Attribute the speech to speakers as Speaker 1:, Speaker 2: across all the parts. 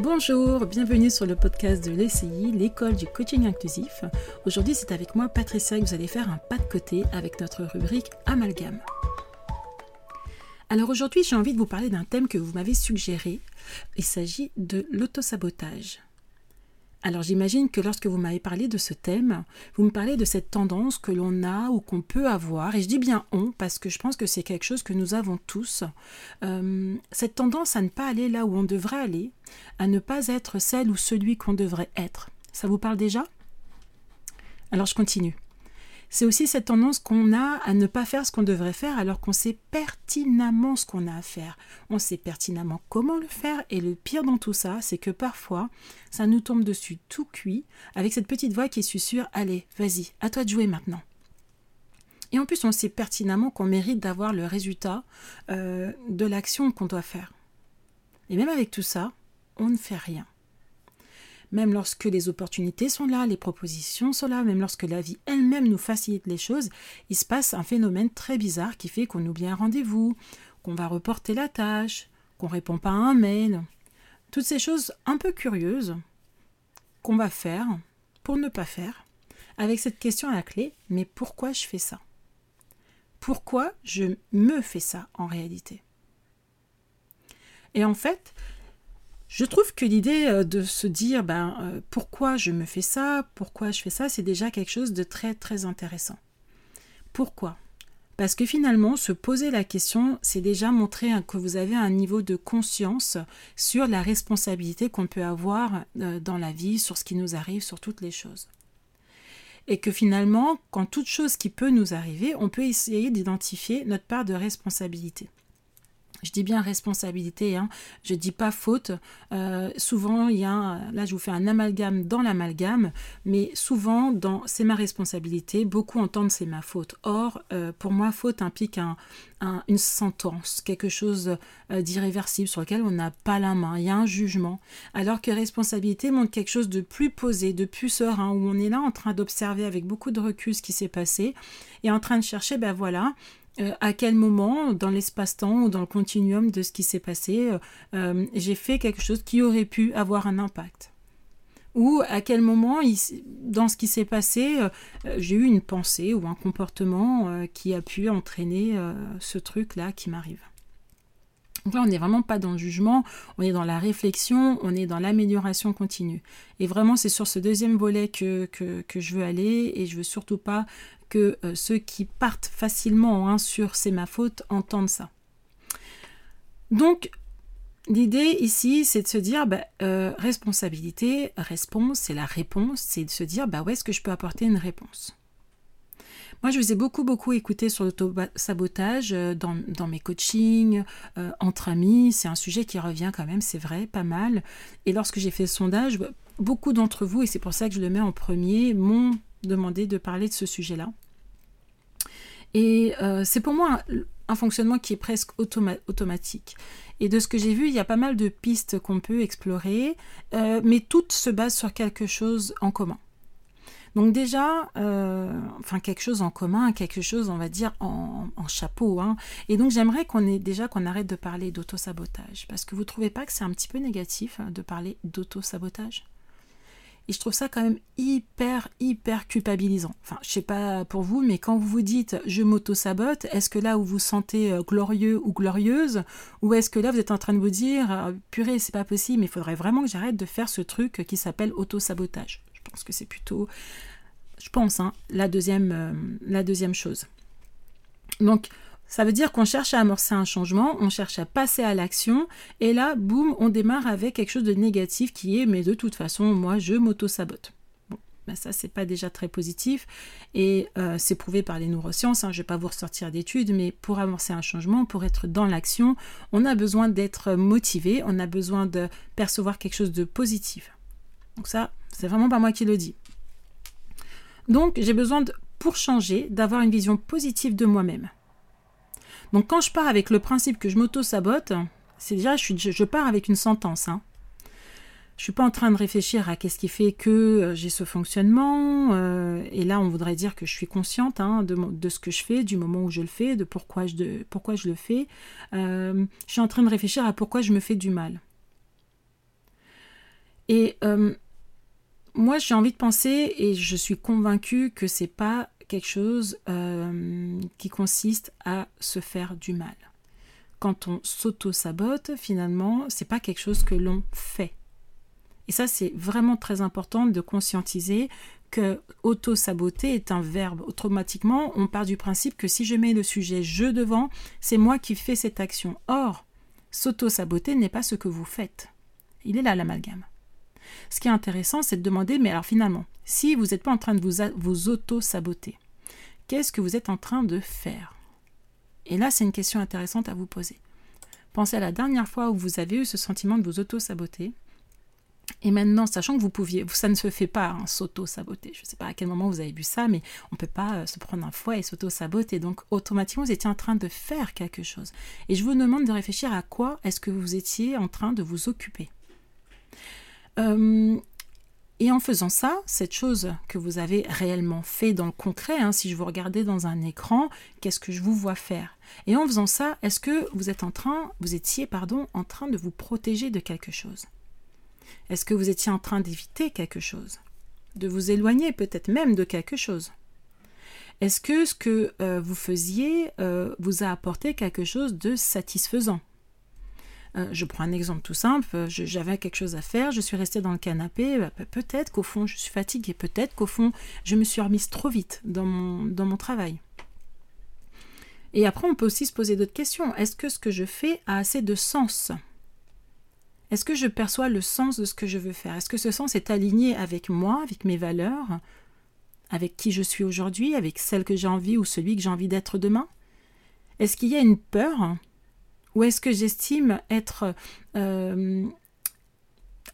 Speaker 1: Bonjour, bienvenue sur le podcast de l'ECI, l'école du coaching inclusif. Aujourd'hui, c'est avec moi Patricia que vous allez faire un pas de côté avec notre rubrique Amalgame. Alors aujourd'hui, j'ai envie de vous parler d'un thème que vous m'avez suggéré. Il s'agit de l'autosabotage. Alors j'imagine que lorsque vous m'avez parlé de ce thème, vous me parlez de cette tendance que l'on a ou qu'on peut avoir, et je dis bien on parce que je pense que c'est quelque chose que nous avons tous, euh, cette tendance à ne pas aller là où on devrait aller, à ne pas être celle ou celui qu'on devrait être. Ça vous parle déjà? Alors je continue c'est aussi cette tendance qu'on a à ne pas faire ce qu'on devrait faire alors qu'on sait pertinemment ce qu'on a à faire. On sait pertinemment comment le faire et le pire dans tout ça, c'est que parfois, ça nous tombe dessus tout cuit avec cette petite voix qui susurre Allez, vas-y, à toi de jouer maintenant. Et en plus, on sait pertinemment qu'on mérite d'avoir le résultat euh, de l'action qu'on doit faire. Et même avec tout ça, on ne fait rien même lorsque les opportunités sont là, les propositions sont là, même lorsque la vie elle-même nous facilite les choses, il se passe un phénomène très bizarre qui fait qu'on oublie un rendez-vous, qu'on va reporter la tâche, qu'on répond pas à un mail. Toutes ces choses un peu curieuses qu'on va faire pour ne pas faire, avec cette question à la clé, mais pourquoi je fais ça? Pourquoi je me fais ça en réalité? Et en fait, je trouve que l'idée euh, de se dire ben, euh, pourquoi je me fais ça, pourquoi je fais ça, c'est déjà quelque chose de très très intéressant. Pourquoi? Parce que finalement, se poser la question, c'est déjà montrer que vous avez un niveau de conscience sur la responsabilité qu'on peut avoir euh, dans la vie, sur ce qui nous arrive, sur toutes les choses. Et que finalement, quand toute chose qui peut nous arriver, on peut essayer d'identifier notre part de responsabilité. Je dis bien responsabilité, hein. je ne dis pas faute. Euh, souvent, il y a, là je vous fais un amalgame dans l'amalgame, mais souvent, dans c'est ma responsabilité, beaucoup entendent c'est ma faute. Or, euh, pour moi, faute implique un, une sentence, quelque chose euh, d'irréversible sur lequel on n'a pas la main, il y a un jugement. Alors que responsabilité montre quelque chose de plus posé, de plus serein, où on est là en train d'observer avec beaucoup de recul ce qui s'est passé et en train de chercher, ben voilà, euh, à quel moment, dans l'espace-temps ou dans le continuum de ce qui s'est passé, euh, euh, j'ai fait quelque chose qui aurait pu avoir un impact? Ou à quel moment, dans ce qui s'est passé, j'ai eu une pensée ou un comportement qui a pu entraîner ce truc-là qui m'arrive? Donc là, on n'est vraiment pas dans le jugement, on est dans la réflexion, on est dans l'amélioration continue. Et vraiment, c'est sur ce deuxième volet que, que, je veux aller et je veux surtout pas que euh, ceux qui partent facilement hein, sur c'est ma faute entendent ça. Donc, l'idée ici, c'est de se dire bah, euh, responsabilité, réponse, c'est la réponse, c'est de se dire bah, où est-ce que je peux apporter une réponse? Moi, je vous ai beaucoup, beaucoup écouté sur l'auto-sabotage euh, dans, dans, mes coachings, entre amis. C'est un sujet qui revient quand même, c'est vrai, pas mal. Et lorsque j'ai fait le sondage, beaucoup d'entre vous, et c'est pour ça que je le mets en premier, m'ont demandé de parler de ce sujet-là. Et euh, c'est pour moi un, fonctionnement qui est presque automatique. Et de ce que j'ai vu, il y a pas mal de pistes qu'on peut explorer, euh, mais toutes se basent sur quelque chose en commun. Donc déjà, euh, enfin quelque chose en commun, quelque chose, on va dire, en, chapeau. Hein. Et donc j'aimerais qu'on ait déjà qu'on arrête de parler d'auto-sabotage, parce que vous ne trouvez pas que c'est un petit peu négatif hein, de parler d'auto-sabotage? Et je trouve ça quand même hyper, hyper culpabilisant. Enfin, je sais pas pour vous, mais quand vous vous dites je m'auto-sabote, est-ce que là où vous vous sentez euh, glorieux ou glorieuse? Ou est-ce que là vous êtes en train de vous dire euh, purée, c'est pas possible, mais il faudrait vraiment que j'arrête de faire ce truc qui s'appelle auto-sabotage Je pense que c'est plutôt, je pense, hein, la, deuxième, euh, la deuxième chose. Donc, ça veut dire qu'on cherche à amorcer un changement, on cherche à passer à l'action, et là, boum, on démarre avec quelque chose de négatif qui est, mais de toute façon, moi, je m'auto-sabote. Bon, ben ça, c'est pas déjà très positif, et euh, c'est prouvé par les neurosciences, hein, je vais pas vous ressortir d'études, mais pour amorcer un changement, pour être dans l'action, on a besoin d'être motivé, on a besoin de percevoir quelque chose de positif. Donc ça, c'est vraiment pas moi qui le dis. Donc, j'ai besoin, pour changer, d'avoir une vision positive de moi-même. Donc quand je pars avec le principe que je m'auto-sabote, c'est déjà, je, pars avec une sentence. Hein. Je ne suis pas en train de réfléchir à qu'est-ce qui fait que euh, j'ai ce fonctionnement. Euh, et là, on voudrait dire que je suis consciente hein, de, ce que je fais, du moment où je le fais, de pourquoi je, pourquoi je le fais. Euh, je suis en train de réfléchir à pourquoi je me fais du mal. Et moi, j'ai envie de penser, et je suis convaincue que c'est pas quelque chose euh, qui consiste à se faire du mal. Quand on s'auto-sabote, finalement, c'est pas quelque chose que l'on fait. Et ça, c'est vraiment très important de conscientiser que auto-saboter est un verbe. Automatiquement, on part du principe que si je mets le sujet je devant, c'est moi qui fais cette action. Or, s'auto-saboter n'est pas ce que vous faites. Il est là l'amalgame. Ce qui est intéressant, c'est de demander, mais alors finalement, si vous n'êtes pas en train de vous, vous auto-saboter, qu'est-ce que vous êtes en train de faire? Et là, c'est une question intéressante à vous poser. Pensez à la dernière fois où vous avez eu ce sentiment de vous auto-saboter. Et maintenant, sachant que vous pouviez, ça ne se fait pas, hein, s'auto-saboter. Je ne sais pas à quel moment vous avez vu ça, mais on ne peut pas euh, se prendre un fouet et s'auto-saboter. Donc, automatiquement, vous étiez en train de faire quelque chose. Et je vous demande de réfléchir à quoi est-ce que vous étiez en train de vous occuper. Euh, et en faisant ça, cette chose que vous avez réellement fait dans le concret, hein, si je vous regardais dans un écran, qu'est-ce que je vous vois faire? Et en faisant ça, est-ce que vous êtes en train, vous étiez, pardon, en train de vous protéger de quelque chose? Est-ce que vous étiez en train d'éviter quelque chose? De vous éloigner peut-être même de quelque chose? Est-ce que ce que euh, vous faisiez euh, vous a apporté quelque chose de satisfaisant? Euh, je prends un exemple tout simple, euh, j'avais quelque chose à faire, je suis restée dans le canapé, bah, peut-être qu'au fond je suis fatiguée, peut-être qu'au fond je me suis remise trop vite dans mon, dans mon travail. Et après on peut aussi se poser d'autres questions. Est-ce que ce que je fais a assez de sens? Est-ce que je perçois le sens de ce que je veux faire? Est-ce que ce sens est aligné avec moi, avec mes valeurs, avec qui je suis aujourd'hui, avec celle que j'ai envie ou celui que j'ai envie d'être demain? Est-ce qu'il y a une peur? Ou est-ce que j'estime être euh,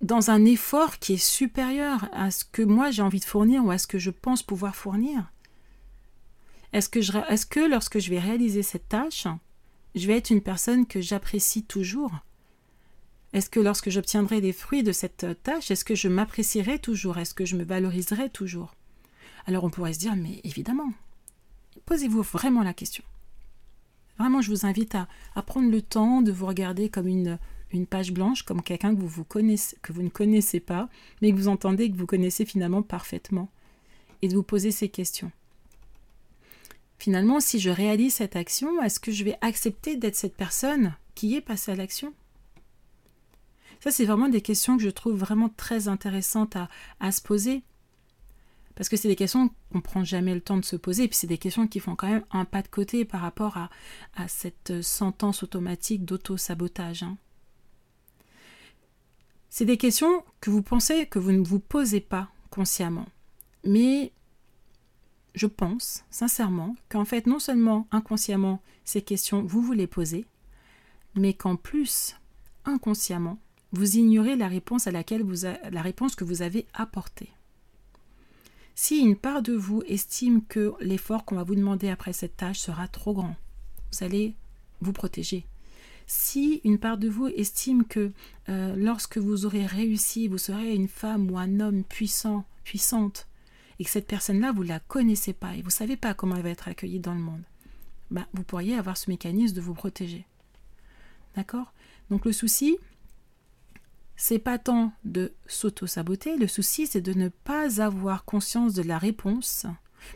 Speaker 1: dans un effort qui est supérieur à ce que moi j'ai envie de fournir ou à ce que je pense pouvoir fournir? Est-ce que, lorsque je vais réaliser cette tâche, je vais être une personne que j'apprécie toujours? Est-ce que lorsque j'obtiendrai les fruits de cette tâche, est-ce que je m'apprécierai toujours? Est-ce que je me valoriserai toujours? Alors on pourrait se dire, mais évidemment, posez-vous vraiment la question. Vraiment, je vous invite à, prendre le temps de vous regarder comme une, page blanche, comme quelqu'un que vous, ne connaissez pas, mais que vous entendez que vous connaissez finalement parfaitement, et de vous poser ces questions. Finalement, si je réalise cette action, est-ce que je vais accepter d'être cette personne qui est passée à l'action? Ça, c'est vraiment des questions que je trouve vraiment très intéressantes à se poser. Parce que c'est des questions qu'on ne prend jamais le temps de se poser, et puis c'est des questions qui font quand même un pas de côté par rapport à, cette sentence automatique d'auto-sabotage. Hein. C'est des questions que vous pensez que vous ne vous posez pas consciemment. Mais je pense sincèrement qu'en fait, non seulement inconsciemment, ces questions, vous vous les posez, mais qu'en plus, inconsciemment, vous ignorez la réponse à laquelle vous la réponse que vous avez apportée. Si une part de vous estime que l'effort qu'on va vous demander après cette tâche sera trop grand, vous allez vous protéger. Si une part de vous estime que euh, lorsque vous aurez réussi, vous serez une femme ou un homme puissant, puissante, et que cette personne-là, vous ne la connaissez pas et vous ne savez pas comment elle va être accueillie dans le monde, ben, vous pourriez avoir ce mécanisme de vous protéger. D'accord? Donc le souci, c'est pas tant de s'auto-saboter, le souci c'est de ne pas avoir conscience de la réponse,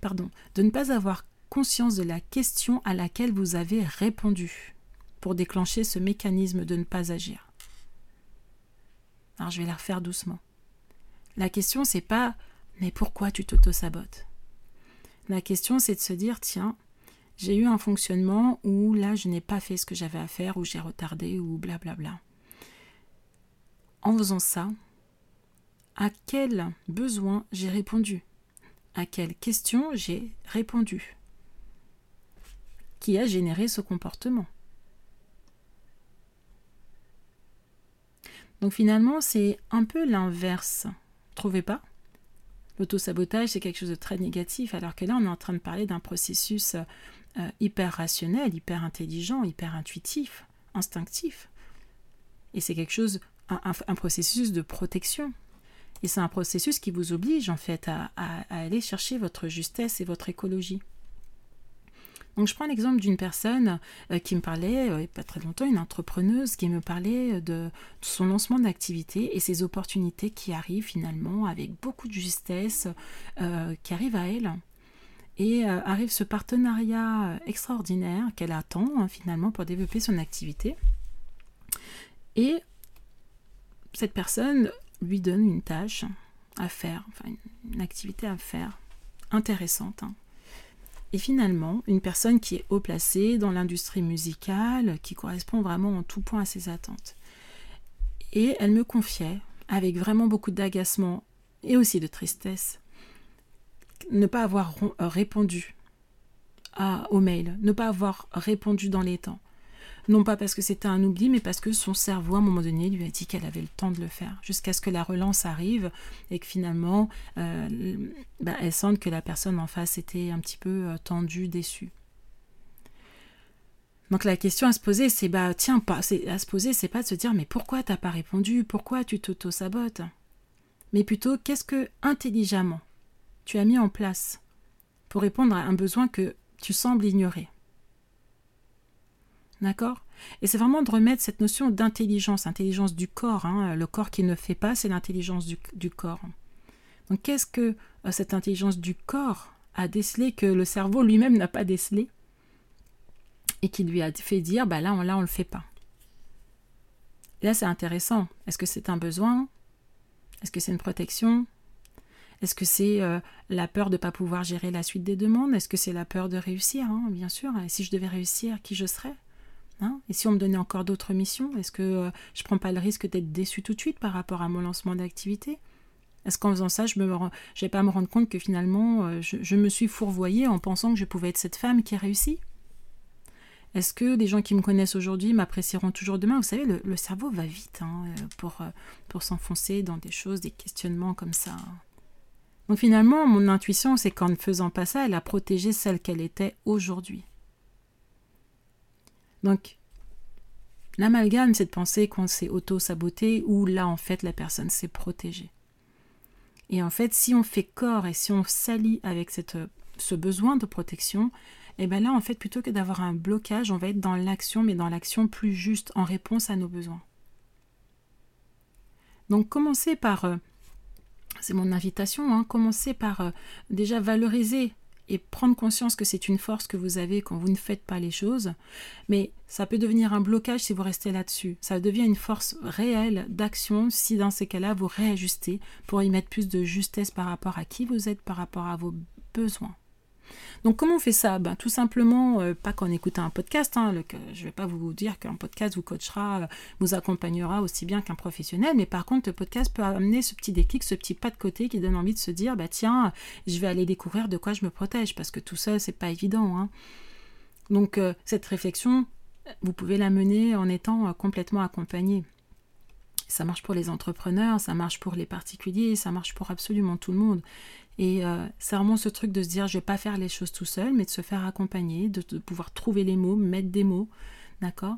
Speaker 1: pardon, de ne pas avoir conscience de la question à laquelle vous avez répondu pour déclencher ce mécanisme de ne pas agir. Alors je vais la refaire doucement. La question c'est pas mais pourquoi tu t'auto-sabotes? La question c'est de se dire tiens, j'ai eu un fonctionnement où là je n'ai pas fait ce que j'avais à faire, ou j'ai retardé, ou blablabla. Bla bla en faisant ça, à quel besoin j'ai répondu? À quelle question j'ai répondu? Qui a généré ce comportement? Donc finalement, c'est un peu l'inverse. Trouvez pas? L'autosabotage, c'est quelque chose de très négatif, alors que là, on est en train de parler d'un processus euh, hyper rationnel, hyper intelligent, hyper intuitif, instinctif. Et c'est quelque chose un, processus de protection. Et c'est un processus qui vous oblige en fait à, aller chercher votre justesse et votre écologie. Donc je prends l'exemple d'une personne euh, qui me parlait, euh, pas très longtemps, une entrepreneuse qui me parlait de, son lancement d'activité et ses opportunités qui arrivent finalement avec beaucoup de justesse, euh, qui arrivent à elle. Et arrive ce partenariat extraordinaire qu'elle attend hein, finalement pour développer son activité. Et cette personne lui donne une tâche à faire, enfin une activité à faire intéressante. Hein. Et finalement, une personne qui est haut placée dans l'industrie musicale, qui correspond vraiment en tout point à ses attentes. Et elle me confiait, avec vraiment beaucoup d'agacement et aussi de tristesse, ne pas avoir répondu à, au mail, ne pas avoir répondu dans les temps non pas parce que c'était un oubli, mais parce que son cerveau, à un moment donné, lui a dit qu'elle avait le temps de le faire, jusqu'à ce que la relance arrive et que finalement, euh, bah, elle sente que la personne en face était un petit peu euh, tendue, déçue. Donc la question à se poser, c'est bah tiens pas, à se poser, c'est pas de se dire mais pourquoi t'as pas répondu, pourquoi tu t'auto sabotes, mais plutôt qu'est-ce que intelligemment tu as mis en place pour répondre à un besoin que tu sembles ignorer? D'accord? Et c'est vraiment de remettre cette notion d'intelligence, intelligence du corps. Hein. Le corps qui ne fait pas, c'est l'intelligence du, corps. Donc qu'est-ce que euh, cette intelligence du corps a décelé que le cerveau lui-même n'a pas décelé? Et qui lui a fait dire, bah là, on, là, on le fait pas. là, c'est intéressant. Est-ce que c'est un besoin? Est-ce que c'est une protection? Est-ce que c'est euh, la peur de ne pas pouvoir gérer la suite des demandes? Est-ce que c'est la peur de réussir hein, Bien sûr? Et si je devais réussir, qui je serais? Hein? Et si on me donnait encore d'autres missions, est-ce que euh, je prends pas le risque d'être déçu tout de suite par rapport à mon lancement d'activité? Est-ce qu'en faisant ça, je ne vais pas me rendre compte que finalement, euh, je, me suis fourvoyée en pensant que je pouvais être cette femme qui réussit Est-ce que des gens qui me connaissent aujourd'hui m'apprécieront toujours demain? Vous savez, le, cerveau va vite hein, euh, pour, pour s'enfoncer dans des choses, des questionnements comme ça. Donc finalement, mon intuition, c'est qu'en ne faisant pas ça, elle a protégé celle qu'elle était aujourd'hui. Donc, l'amalgame, c'est de penser qu'on s'est auto-saboté ou là, en fait, la personne s'est protégée. Et en fait, si on fait corps et si on s'allie avec cette, ce besoin de protection, et eh bien là, en fait, plutôt que d'avoir un blocage, on va être dans l'action, mais dans l'action plus juste, en réponse à nos besoins. Donc, commencez par, euh, c'est mon invitation, hein, commencez par euh, déjà valoriser et prendre conscience que c'est une force que vous avez quand vous ne faites pas les choses, mais ça peut devenir un blocage si vous restez là-dessus. Ça devient une force réelle d'action si dans ces cas-là vous réajustez pour y mettre plus de justesse par rapport à qui vous êtes, par rapport à vos besoins. Donc comment on fait ça? Ben, Tout simplement, euh, pas qu'en écoutant un podcast, hein, je ne vais pas vous dire qu'un podcast vous coachera, euh, vous accompagnera aussi bien qu'un professionnel, mais par contre le podcast peut amener ce petit déclic, ce petit pas de côté qui donne envie de se dire, bah tiens, je vais aller découvrir de quoi je me protège, parce que tout ça, c'est pas évident. Hein. Donc euh, cette réflexion, vous pouvez la mener en étant complètement accompagné. Ça marche pour les entrepreneurs, ça marche pour les particuliers, ça marche pour absolument tout le monde. Et euh, c'est vraiment ce truc de se dire, je vais pas faire les choses tout seul, mais de se faire accompagner, de, pouvoir trouver les mots, mettre des mots, d'accord?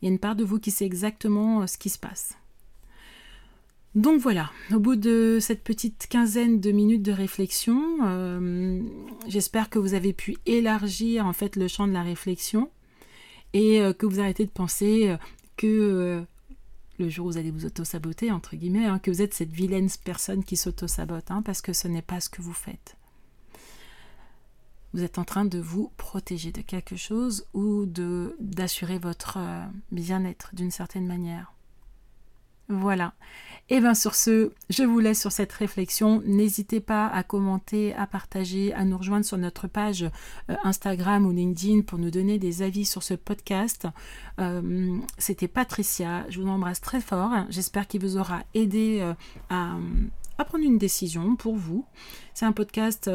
Speaker 1: Il y a une part de vous qui sait exactement euh, ce qui se passe. Donc voilà, au bout de cette petite quinzaine de minutes de réflexion, euh, j'espère que vous avez pu élargir en fait le champ de la réflexion et que vous arrêtez de penser que le jour où vous allez vous auto-saboter, entre guillemets, hein, que vous êtes cette vilaine personne qui s'auto-sabote, hein, parce que ce n'est pas ce que vous faites. Vous êtes en train de vous protéger de quelque chose ou d'assurer votre euh, bien-être d'une certaine manière. Voilà. Et bien sur ce, je vous laisse sur cette réflexion. N'hésitez pas à commenter, à partager, à nous rejoindre sur notre page euh, Instagram ou LinkedIn pour nous donner des avis sur ce podcast. Euh, c'était Patricia. Je vous embrasse très fort. J'espère qu'il vous aura aidé euh, à, à, prendre une décision pour vous. C'est un podcast,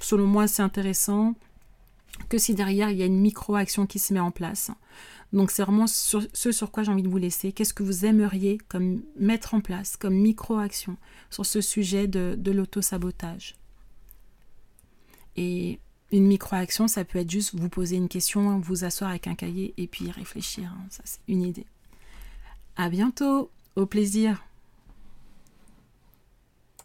Speaker 1: selon moi, c'est intéressant que si derrière il y a une micro-action qui se met en place. Donc c'est vraiment ce sur quoi j'ai envie de vous laisser. Qu'est-ce que vous aimeriez comme mettre en place, comme micro-action sur ce sujet de, l'auto-sabotage? Et une micro-action, ça peut être juste vous poser une question, vous asseoir avec un cahier et puis réfléchir. Hein. Ça, c'est une idée. À bientôt, au plaisir.